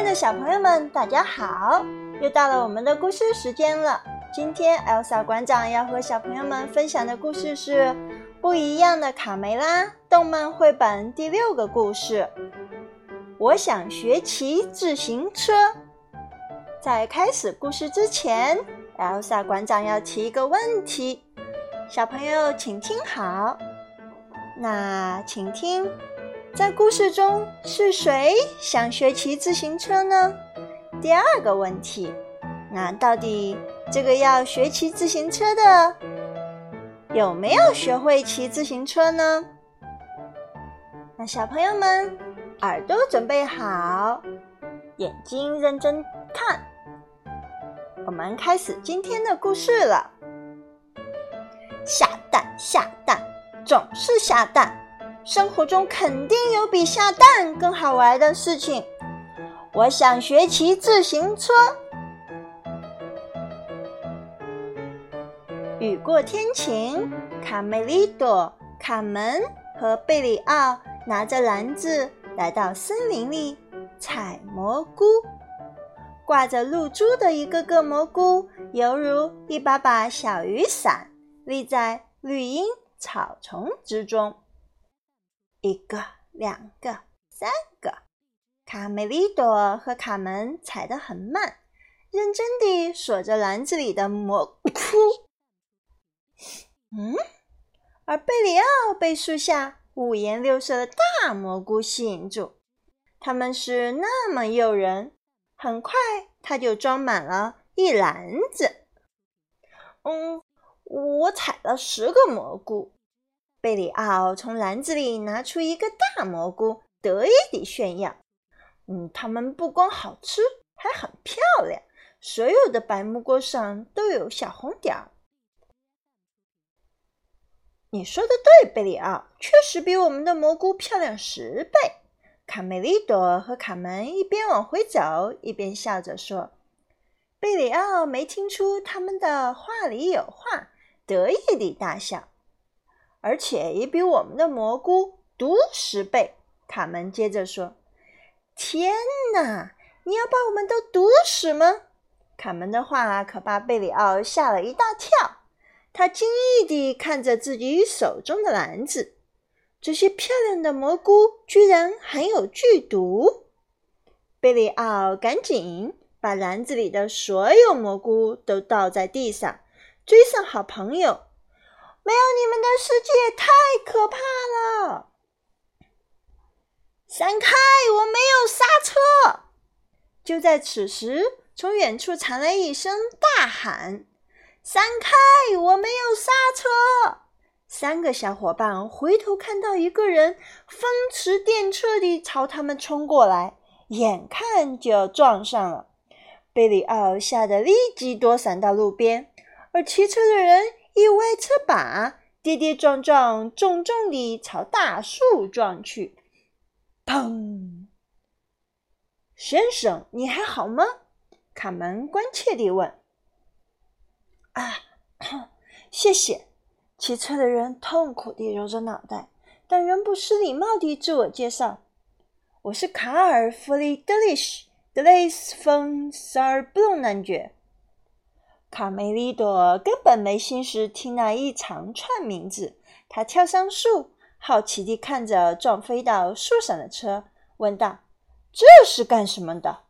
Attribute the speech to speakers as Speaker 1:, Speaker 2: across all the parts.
Speaker 1: 爱的小朋友们，大家好！又到了我们的故事时间了。今天，Elsa 馆长要和小朋友们分享的故事是《不一样的卡梅拉》动漫绘本第六个故事。我想学骑自行车。在开始故事之前，Elsa 馆长要提一个问题，小朋友请听好。那请听。在故事中是谁想学骑自行车呢？第二个问题，那到底这个要学骑自行车的有没有学会骑自行车呢？那小朋友们耳朵准备好，眼睛认真看，我们开始今天的故事了。下蛋下蛋，总是下蛋。生活中肯定有比下蛋更好玩的事情。我想学骑自行车。雨过天晴，卡梅利多、卡门和贝里奥拿着篮子来到森林里采蘑菇。挂着露珠的一个个蘑菇，犹如一把把小雨伞，立在绿荫草丛之中。一个，两个，三个。卡梅利多和卡门踩得很慢，认真地锁着篮子里的蘑菇。嗯，而贝里奥被树下五颜六色的大蘑菇吸引住，它们是那么诱人。很快，他就装满了一篮子。嗯，我采了十个蘑菇。贝里奥从篮子里拿出一个大蘑菇，得意地炫耀：“嗯，它们不光好吃，还很漂亮。所有的白蘑菇上都有小红点儿。”你说的对，贝里奥，确实比我们的蘑菇漂亮十倍。卡梅利多和卡门一边往回走，一边笑着说：“贝里奥没听出他们的话里有话，得意地大笑。”而且也比我们的蘑菇毒十倍。卡门接着说：“天哪，你要把我们都毒死吗？”卡门的话可把贝里奥吓了一大跳。他惊异地看着自己手中的篮子，这些漂亮的蘑菇居然含有剧毒。贝里奥赶紧把篮子里的所有蘑菇都倒在地上，追上好朋友。没有你们的世界太可怕了！闪开！我没有刹车。就在此时，从远处传来一声大喊：“闪开！我没有刹车！”三个小伙伴回头看到一个人风驰电掣地朝他们冲过来，眼看就要撞上了。贝里奥吓得立即躲闪到路边，而骑车的人。一歪车把，跌跌撞撞，重重地朝大树撞去。砰！先生，你还好吗？卡门关切地问。啊，谢谢。骑车的人痛苦地揉着脑袋，但仍不失礼貌地自我介绍：“我是卡尔·弗里德里希·德雷斯·冯·萨尔布隆男爵。”卡梅利多根本没心思听那一长串名字，他跳上树，好奇地看着撞飞到树上的车，问道：“这是干什么的？”“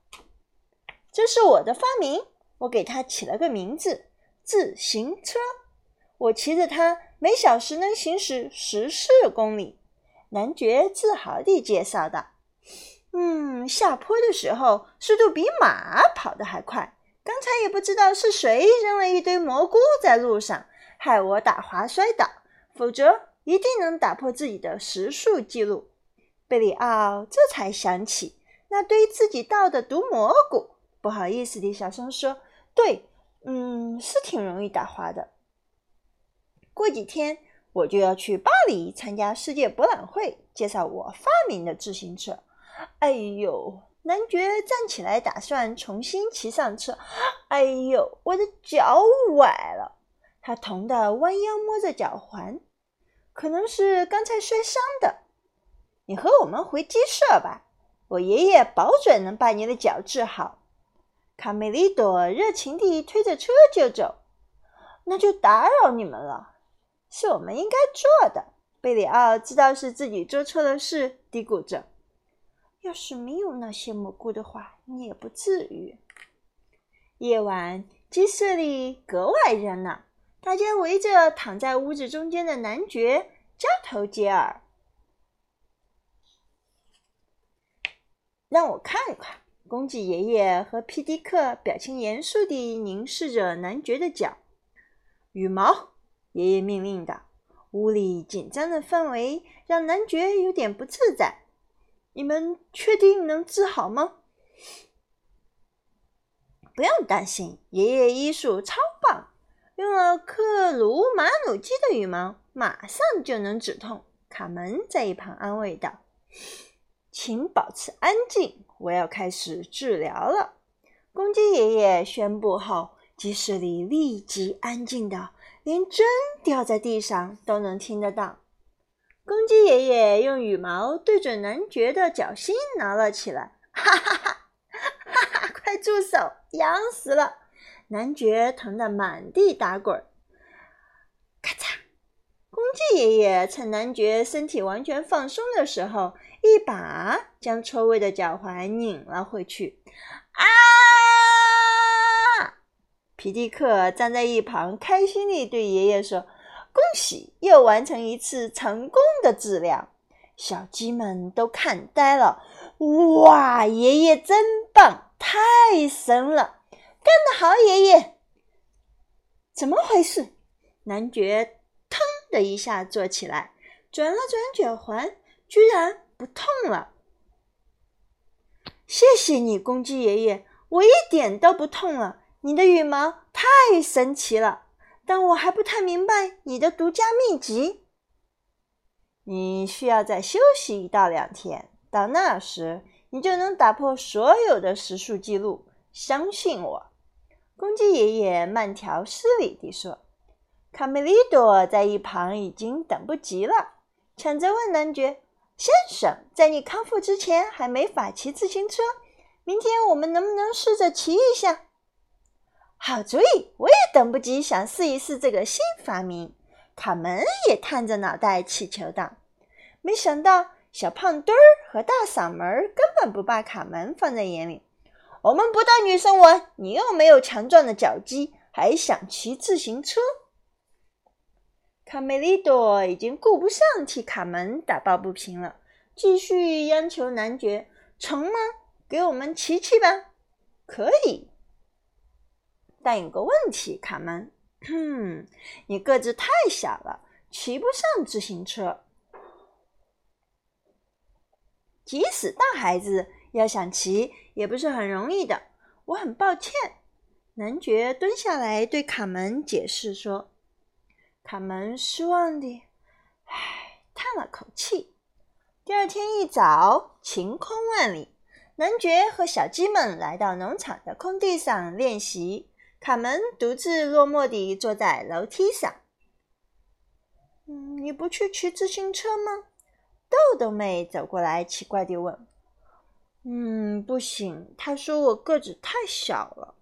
Speaker 1: 这是我的发明，我给它起了个名字——自行车。我骑着它，每小时能行驶十四公里。”男爵自豪地介绍道。“嗯，下坡的时候，速度比马跑得还快。”刚才也不知道是谁扔了一堆蘑菇在路上，害我打滑摔倒，否则一定能打破自己的时速记录。贝里奥这才想起那堆自己倒的毒蘑菇，不好意思地小声说：“对，嗯，是挺容易打滑的。过几天我就要去巴黎参加世界博览会，介绍我发明的自行车。哎呦！”男爵站起来，打算重新骑上车。哎呦，我的脚崴了！他疼得弯腰摸着脚环，可能是刚才摔伤的。你和我们回鸡舍吧。我爷爷保准能把你的脚治好。”卡梅利多热情地推着车就走。那就打扰你们了，是我们应该做的。贝里奥知道是自己做错了事，嘀咕着：“要是没有那些蘑菇的话，你也不至于。”夜晚，鸡舍里格外热闹，大家围着躺在屋子中间的男爵交头接耳。让我看看，公鸡爷爷和皮迪克表情严肃地凝视着男爵的脚。羽毛，爷爷命令道。屋里紧张的氛围让男爵有点不自在。你们确定能治好吗？不用担心，爷爷医术超棒，用了克鲁马努基的羽毛，马上就能止痛。卡门在一旁安慰道：“请保持安静，我要开始治疗了。”公鸡爷爷宣布后。鸡舍里立即安静的，连针掉在地上都能听得到。公鸡爷爷用羽毛对准男爵的脚心挠了起来，哈哈哈！哈哈，快住手，痒死了！男爵疼得满地打滚。咔嚓！公鸡爷爷趁男爵身体完全放松的时候，一把将抽位的脚踝拧了回去。啊！皮蒂克站在一旁，开心地对爷爷说：“恭喜，又完成一次成功的治疗！”小鸡们都看呆了。哇，爷爷真棒，太神了！干得好，爷爷！怎么回事？男爵腾的一下坐起来，转了转脚环，居然不痛了。谢谢你，公鸡爷爷，我一点都不痛了。你的羽毛太神奇了，但我还不太明白你的独家秘籍。你需要再休息一到两天，到那时你就能打破所有的时速记录。相信我。”公鸡爷爷慢条斯理地说。卡梅利多在一旁已经等不及了，抢着问男爵：“先生，在你康复之前还没法骑自行车，明天我们能不能试着骑一下？”好主意！我也等不及想试一试这个新发明。卡门也探着脑袋祈求道：“没想到小胖墩儿和大嗓门根本不把卡门放在眼里。我们不带女生玩，你又没有强壮的脚肌，还想骑自行车？”卡梅利多已经顾不上替卡门打抱不平了，继续央求男爵：“成吗？给我们骑骑吧！”可以。但有个问题，卡门，你个子太小了，骑不上自行车。即使大孩子要想骑，也不是很容易的。我很抱歉。男爵蹲下来对卡门解释说。卡门失望地，唉，叹了口气。第二天一早，晴空万里，男爵和小鸡们来到农场的空地上练习。卡门独自落寞地坐在楼梯上。嗯，你不去骑自行车吗？豆豆妹走过来，奇怪地问。嗯，不行，她说我个子太小了。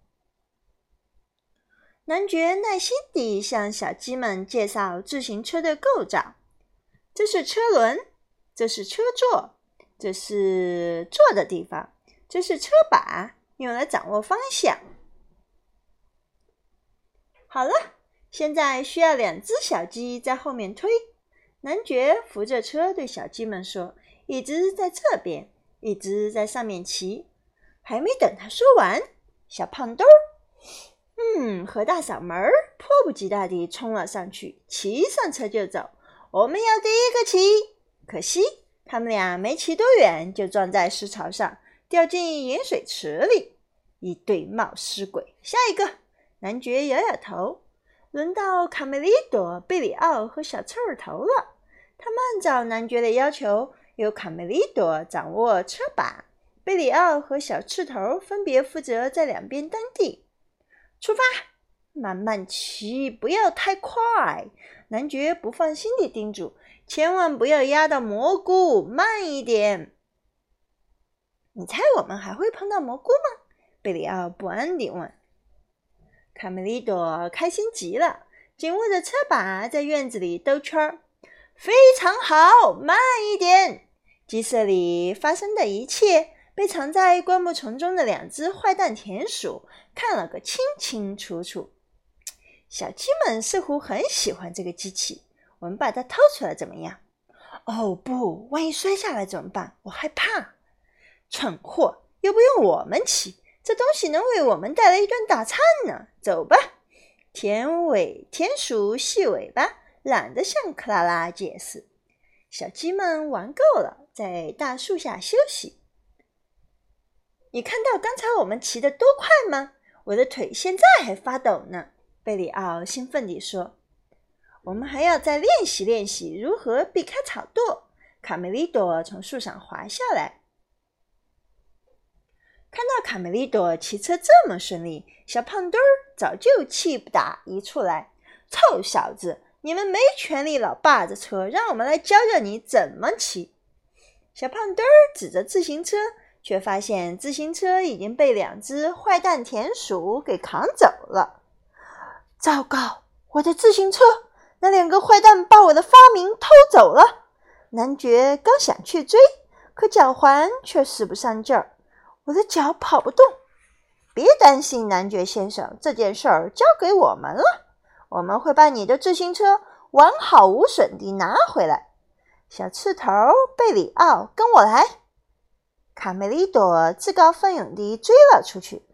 Speaker 1: 男爵耐心地向小鸡们介绍自行车的构造：这是车轮，这是车座，这是坐的地方，这是车把，用来掌握方向。好了，现在需要两只小鸡在后面推。男爵扶着车对小鸡们说：“一只在这边，一只在上面骑。”还没等他说完，小胖墩儿，嗯，和大嗓门儿迫不及待地冲了上去，骑上车就走。我们要第一个骑。可惜他们俩没骑多远，就撞在石槽上，掉进盐水池里。一对冒失鬼！下一个。男爵摇摇头，轮到卡梅利多、贝里奥和小刺儿头了。他们按照男爵的要求，由卡梅利多掌握车把，贝里奥和小刺头分别负责在两边蹬地。出发，慢慢骑，不要太快。男爵不放心地叮嘱：“千万不要压到蘑菇，慢一点。”你猜我们还会碰到蘑菇吗？贝里奥不安地问。卡梅利多开心极了，紧握着车把在院子里兜圈儿。非常好，慢一点。鸡舍里发生的一切被藏在灌木丛中的两只坏蛋田鼠看了个清清楚楚。小鸡们似乎很喜欢这个机器，我们把它偷出来怎么样？哦不，万一摔下来怎么办？我害怕。蠢货，又不用我们骑，这东西能为我们带来一顿大餐呢。走吧，田尾田鼠细尾巴。懒得向克拉拉解释。小鸡们玩够了，在大树下休息。你看到刚才我们骑得多快吗？我的腿现在还发抖呢。贝里奥兴奋地说：“我们还要再练习练习如何避开草垛。”卡梅利多从树上滑下来，看到卡梅利多骑车这么顺利，小胖墩儿早就气不打一处来。臭小子！你们没权利老霸着车，让我们来教教你怎么骑。小胖墩儿指着自行车，却发现自行车已经被两只坏蛋田鼠给扛走了。糟糕，我的自行车！那两个坏蛋把我的发明偷走了。男爵刚想去追，可脚环却使不上劲儿，我的脚跑不动。别担心，男爵先生，这件事儿交给我们了。我们会把你的自行车完好无损地拿回来。小刺头贝里奥，跟我来！卡梅利多自告奋勇地追了出去。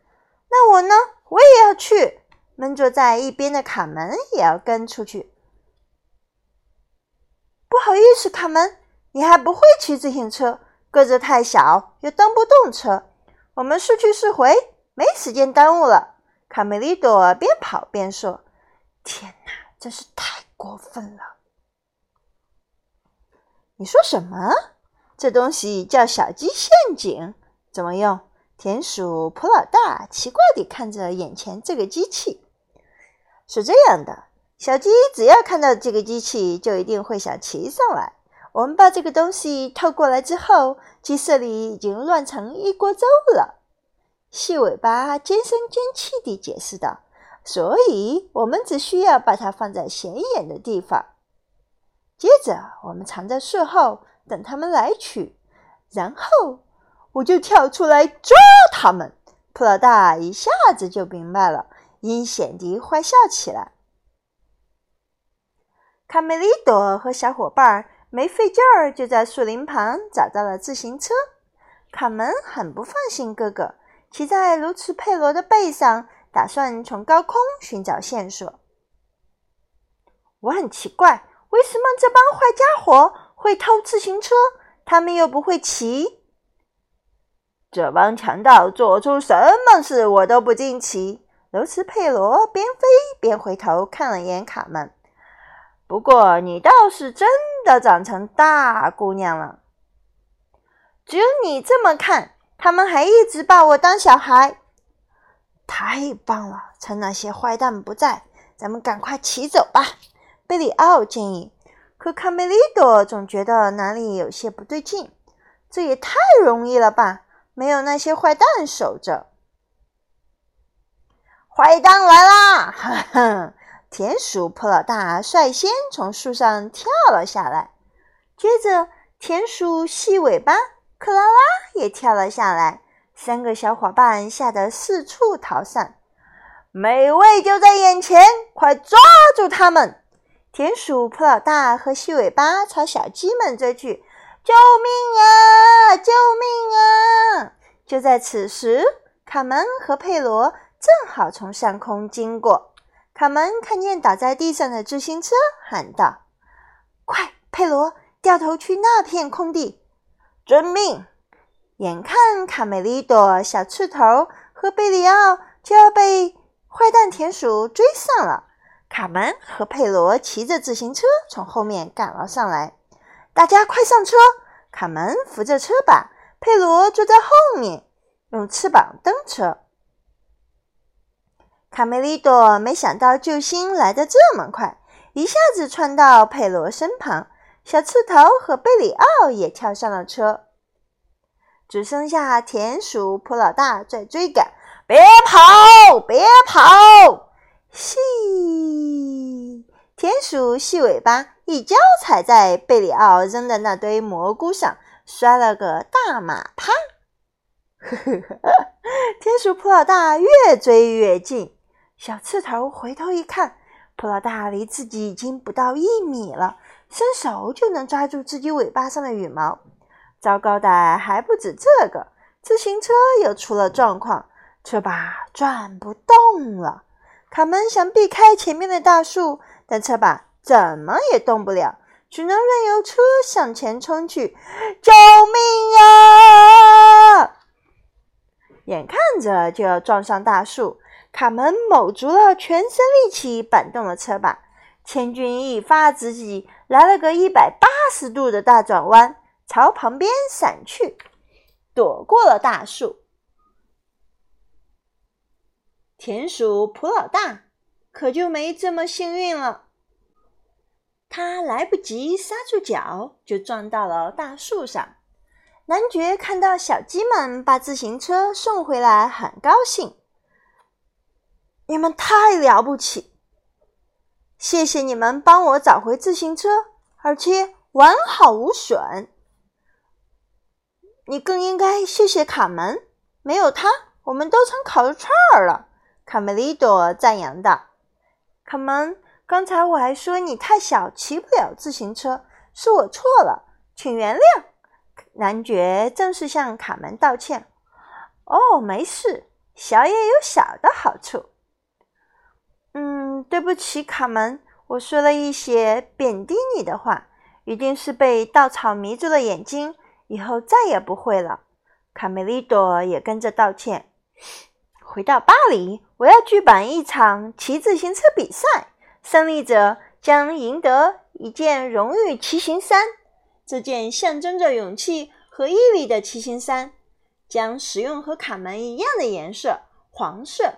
Speaker 1: 那我呢？我也要去。闷坐在一边的卡门也要跟出去。不好意思，卡门，你还不会骑自行车，个子太小，又蹬不动车。我们是去是回，没时间耽误了。卡梅利多边跑边说。天哪，真是太过分了！你说什么？这东西叫小鸡陷阱，怎么用？田鼠普老大奇怪地看着眼前这个机器。是这样的，小鸡只要看到这个机器，就一定会想骑上来。我们把这个东西偷过来之后，鸡舍里已经乱成一锅粥了。细尾巴尖声尖气地解释道。所以，我们只需要把它放在显眼的地方。接着，我们藏在树后，等他们来取。然后，我就跳出来抓他们。普老大一下子就明白了，阴险地坏笑起来。卡梅利多和小伙伴儿没费劲儿，就在树林旁找到了自行车。卡门很不放心哥哥，骑在卢茨佩罗的背上。打算从高空寻找线索。我很奇怪，为什么这帮坏家伙会偷自行车？他们又不会骑。这帮强盗做出什么事，我都不惊奇。罗斯佩罗边飞边回头看了眼卡门。不过，你倒是真的长成大姑娘了。只有你这么看，他们还一直把我当小孩。太棒了！趁那些坏蛋不在，咱们赶快骑走吧。贝里奥建议。可卡梅利多总觉得哪里有些不对劲。这也太容易了吧？没有那些坏蛋守着。坏蛋来啦！哈哈！田鼠普老大率先从树上跳了下来，接着田鼠细尾巴克拉拉也跳了下来。三个小伙伴吓得四处逃散，美味就在眼前，快抓住他们！田鼠普老大和细尾巴朝小鸡们追去：“救命啊！救命啊！”就在此时，卡门和佩罗正好从上空经过。卡门看见倒在地上的自行车，喊道：“快，佩罗，掉头去那片空地，遵命！”眼看卡梅利多、小刺头和贝里奥就要被坏蛋田鼠追上了，卡门和佩罗骑着自行车从后面赶了上来。大家快上车！卡门扶着车把，佩罗坐在后面，用翅膀蹬车。卡梅利多没想到救星来得这么快，一下子窜到佩罗身旁。小刺头和贝里奥也跳上了车。只剩下田鼠普老大在追赶。别跑！别跑！嘻田鼠细尾巴一脚踩在贝里奥扔的那堆蘑菇上，摔了个大马趴。呵呵呵，田鼠普老大越追越近，小刺头回头一看，普老大离自己已经不到一米了，伸手就能抓住自己尾巴上的羽毛。糟糕的还不止这个，自行车又出了状况。车把转不动了，卡门想避开前面的大树，但车把怎么也动不了，只能任由车向前冲去。救命啊！眼看着就要撞上大树，卡门卯足了全身力气扳动了车把，千钧一发之际，来了个一百八十度的大转弯，朝旁边闪去，躲过了大树。田鼠普老大可就没这么幸运了，他来不及刹住脚，就撞到了大树上。男爵看到小鸡们把自行车送回来，很高兴。你们太了不起！谢谢你们帮我找回自行车，而且完好无损。你更应该谢谢卡门，没有他，我们都成烤肉串了。卡梅利多赞扬道：“卡门，刚才我还说你太小，骑不了自行车，是我错了，请原谅。”男爵正式向卡门道歉。“哦，没事，小也有小的好处。”“嗯，对不起，卡门，我说了一些贬低你的话，一定是被稻草迷住了眼睛，以后再也不会了。”卡梅利多也跟着道歉。回到巴黎，我要举办一场骑自行车比赛，胜利者将赢得一件荣誉骑行衫。这件象征着勇气和毅力的骑行衫将使用和卡门一样的颜色——黄色。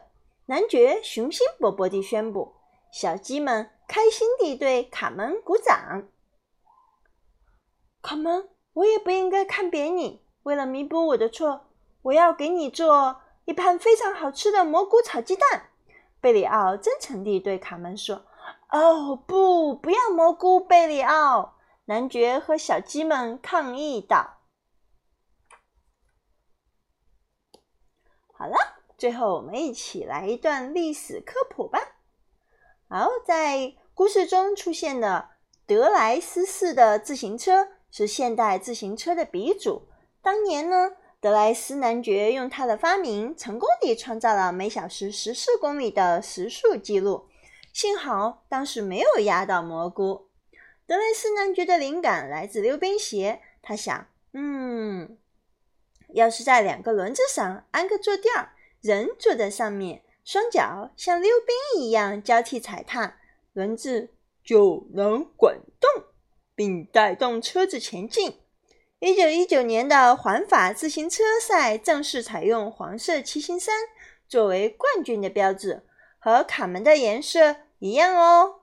Speaker 1: 男爵雄心勃勃地宣布，小鸡们开心地对卡门鼓掌。卡门，我也不应该看扁你。为了弥补我的错，我要给你做。一盘非常好吃的蘑菇炒鸡蛋，贝里奥真诚地对卡门说：“哦，不，不要蘑菇！”贝里奥男爵和小鸡们抗议道。好了，最后我们一起来一段历史科普吧。好，在故事中出现的德莱斯式的自行车是现代自行车的鼻祖。当年呢？德莱斯男爵用他的发明，成功地创造了每小时十四公里的时速记录。幸好当时没有压到蘑菇。德莱斯男爵的灵感来自溜冰鞋。他想，嗯，要是在两个轮子上安个坐垫儿，人坐在上面，双脚像溜冰一样交替踩踏，轮子就能滚动，并带动车子前进。一九一九年的环法自行车赛正式采用黄色骑行衫作为冠军的标志，和卡门的颜色一样哦。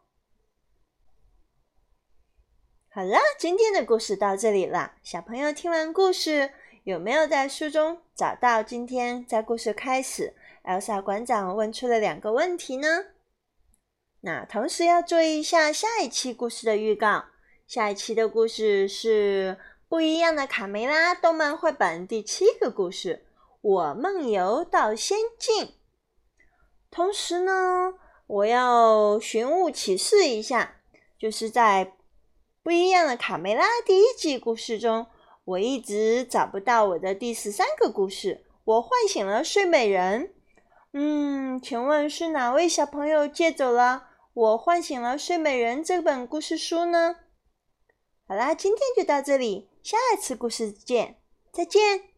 Speaker 1: 好了，今天的故事到这里了。小朋友听完故事，有没有在书中找到今天在故事开始，Elsa 馆长问出了两个问题呢？那同时要注意一下下一期故事的预告。下一期的故事是。不一样的卡梅拉动漫绘本第七个故事：我梦游到仙境。同时呢，我要寻物启事一下，就是在不一样的卡梅拉第一季故事中，我一直找不到我的第十三个故事。我唤醒了睡美人。嗯，请问是哪位小朋友借走了我唤醒了睡美人这本故事书呢？好啦，今天就到这里。下一次故事见，再见。